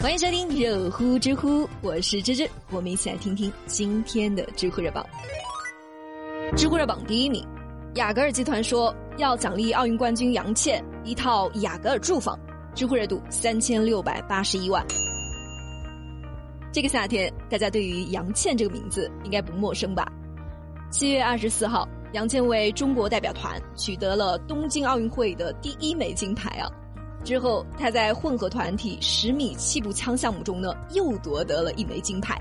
欢迎收听热乎知乎，我是芝芝，我们一起来听听今天的知乎热榜。知乎热榜第一名，雅戈尔集团说要奖励奥运冠军杨倩一套雅戈尔住房，知乎热度三千六百八十一万。这个夏天，大家对于杨倩这个名字应该不陌生吧？七月二十四号，杨倩为中国代表团取得了东京奥运会的第一枚金牌啊。之后，他在混合团体十米气步枪项目中呢，又夺得了一枚金牌。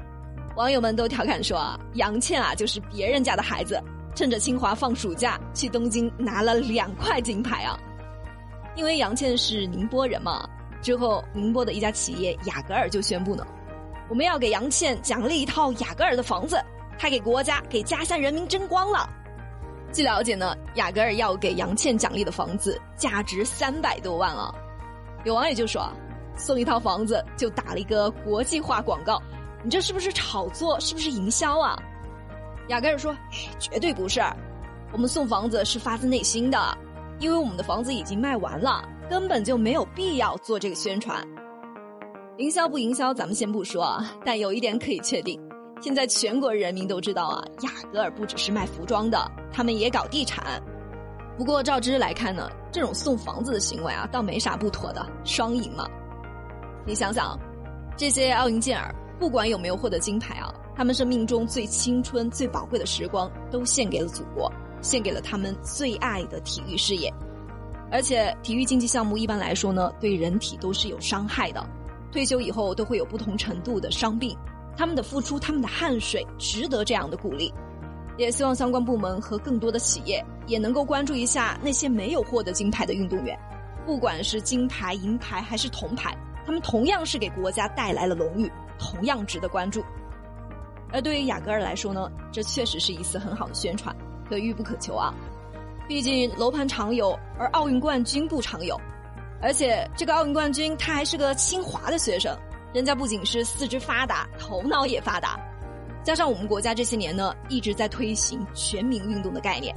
网友们都调侃说啊，杨倩啊就是别人家的孩子，趁着清华放暑假去东京拿了两块金牌啊。因为杨倩是宁波人嘛，之后宁波的一家企业雅戈尔就宣布呢，我们要给杨倩奖励一套雅戈尔的房子，他给国家给家乡人民争光了。据了解呢，雅戈尔要给杨倩奖励的房子价值三百多万啊。有网友就说：“送一套房子就打了一个国际化广告，你这是不是炒作？是不是营销啊？”雅戈尔说：“绝对不是，我们送房子是发自内心的，因为我们的房子已经卖完了，根本就没有必要做这个宣传。营销不营销，咱们先不说啊，但有一点可以确定，现在全国人民都知道啊，雅戈尔不只是卖服装的，他们也搞地产。”不过，照之来看呢，这种送房子的行为啊，倒没啥不妥的，双赢嘛。你想想，这些奥运健儿，不管有没有获得金牌啊，他们生命中最青春、最宝贵的时光，都献给了祖国，献给了他们最爱的体育事业。而且，体育竞技项目一般来说呢，对人体都是有伤害的，退休以后都会有不同程度的伤病。他们的付出，他们的汗水，值得这样的鼓励。也希望相关部门和更多的企业也能够关注一下那些没有获得金牌的运动员，不管是金牌、银牌还是铜牌，他们同样是给国家带来了荣誉，同样值得关注。而对于雅戈尔来说呢，这确实是一次很好的宣传，可遇不可求啊。毕竟楼盘常有，而奥运冠军不常有，而且这个奥运冠军他还是个清华的学生，人家不仅是四肢发达，头脑也发达。加上我们国家这些年呢一直在推行全民运动的概念，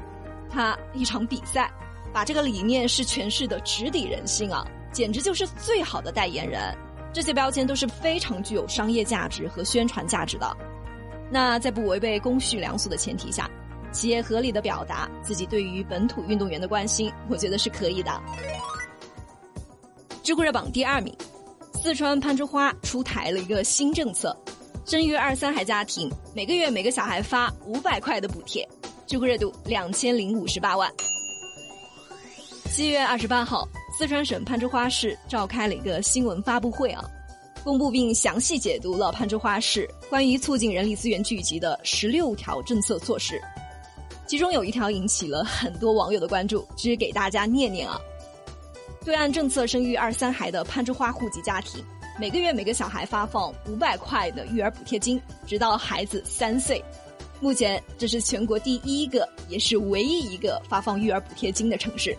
他一场比赛把这个理念是诠释的直抵人心啊，简直就是最好的代言人。这些标签都是非常具有商业价值和宣传价值的。那在不违背公序良俗的前提下，企业合理的表达自己对于本土运动员的关心，我觉得是可以的。知乎热榜第二名，四川攀枝花出台了一个新政策。生育二三孩家庭每个月每个小孩发五百块的补贴，知乎热度两千零五十八万。七月二十八号，四川省攀枝花市召开了一个新闻发布会啊，公布并详细解读了攀枝花市关于促进人力资源聚集的十六条政策措施，其中有一条引起了很多网友的关注，只给大家念念啊。对按政策生育二三孩的攀枝花户籍家庭。每个月每个小孩发放五百块的育儿补贴金，直到孩子三岁。目前这是全国第一个，也是唯一一个发放育儿补贴金的城市。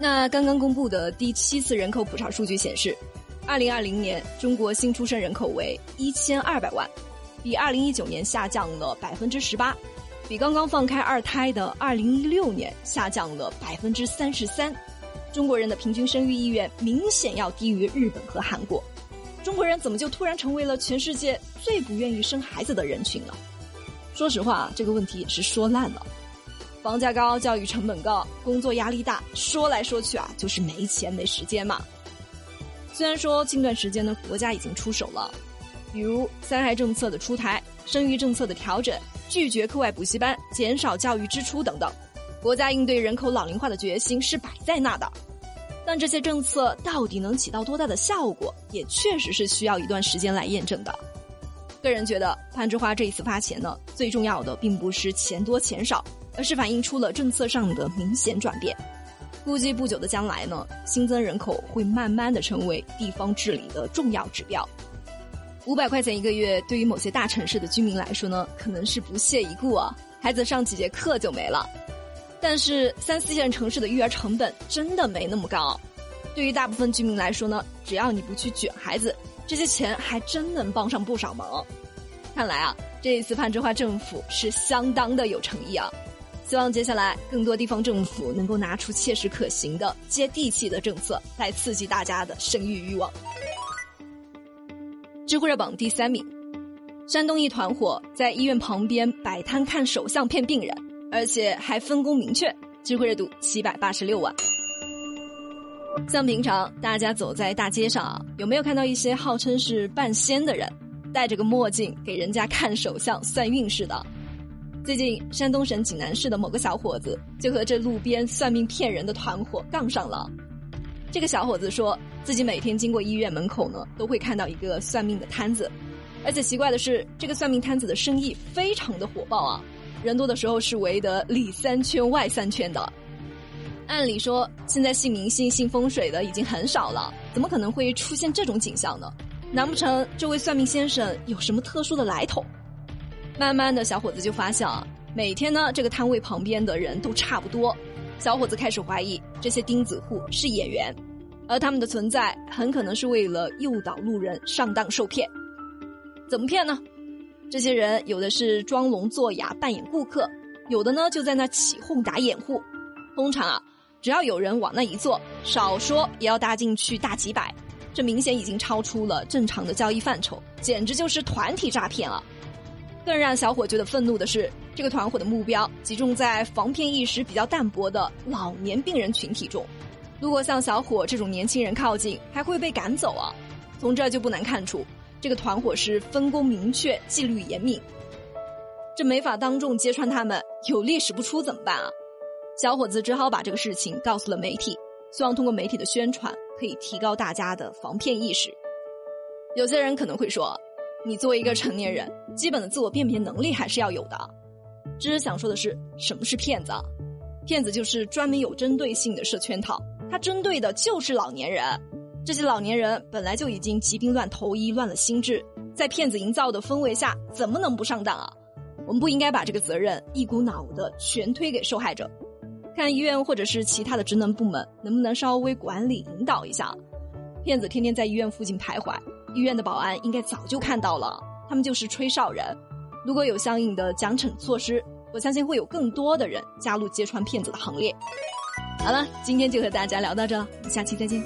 那刚刚公布的第七次人口普查数据显示，二零二零年中国新出生人口为一千二百万，比二零一九年下降了百分之十八，比刚刚放开二胎的二零一六年下降了百分之三十三。中国人的平均生育意愿明显要低于日本和韩国，中国人怎么就突然成为了全世界最不愿意生孩子的人群呢？说实话，这个问题也是说烂了。房价高，教育成本高，工作压力大，说来说去啊，就是没钱没时间嘛。虽然说近段时间呢，国家已经出手了，比如三孩政策的出台、生育政策的调整、拒绝课外补习班、减少教育支出等等。国家应对人口老龄化的决心是摆在那的，但这些政策到底能起到多大的效果，也确实是需要一段时间来验证的。个人觉得，攀枝花这一次发钱呢，最重要的并不是钱多钱少，而是反映出了政策上的明显转变。估计不久的将来呢，新增人口会慢慢的成为地方治理的重要指标。五百块钱一个月，对于某些大城市的居民来说呢，可能是不屑一顾啊，孩子上几节课就没了。但是三四线城市的育儿成本真的没那么高，对于大部分居民来说呢，只要你不去卷孩子，这些钱还真能帮上不少忙。看来啊，这一次攀枝花政府是相当的有诚意啊！希望接下来更多地方政府能够拿出切实可行的、接地气的政策，来刺激大家的生育欲望。知乎热榜第三名，山东一团伙在医院旁边摆摊看手相骗病人，而且还分工明确。智慧热度七百八十六万。像平常大家走在大街上啊，有没有看到一些号称是半仙的人，戴着个墨镜给人家看手相算运势的？最近山东省济南市的某个小伙子就和这路边算命骗人的团伙杠上了。这个小伙子说自己每天经过医院门口呢，都会看到一个算命的摊子，而且奇怪的是，这个算命摊子的生意非常的火爆啊，人多的时候是围得里三圈外三圈的。按理说，现在信迷信、信风水的已经很少了，怎么可能会出现这种景象呢？难不成这位算命先生有什么特殊的来头？慢慢的小伙子就发现啊，每天呢这个摊位旁边的人都差不多。小伙子开始怀疑这些钉子户是演员，而他们的存在很可能是为了诱导路人上当受骗。怎么骗呢？这些人有的是装聋作哑扮演顾客，有的呢就在那起哄打掩护。通常啊，只要有人往那一坐，少说也要搭进去大几百，这明显已经超出了正常的交易范畴，简直就是团体诈骗啊！更让小伙觉得愤怒的是，这个团伙的目标集中在防骗意识比较淡薄的老年病人群体中。如果像小伙这种年轻人靠近，还会被赶走啊！从这就不难看出，这个团伙是分工明确、纪律严明。这没法当众揭穿他们，有力使不出怎么办啊？小伙子只好把这个事情告诉了媒体，希望通过媒体的宣传可以提高大家的防骗意识。有些人可能会说。你作为一个成年人，基本的自我辨别能力还是要有的。只是想说的是，什么是骗子？骗子就是专门有针对性的设圈套，他针对的就是老年人。这些老年人本来就已经疾病乱投医、乱了心智，在骗子营造的氛围下，怎么能不上当啊？我们不应该把这个责任一股脑的全推给受害者，看医院或者是其他的职能部门能不能稍微管理引导一下。骗子天天在医院附近徘徊。医院的保安应该早就看到了，他们就是吹哨人。如果有相应的奖惩措施，我相信会有更多的人加入揭穿骗子的行列。好了，今天就和大家聊到这，下期再见。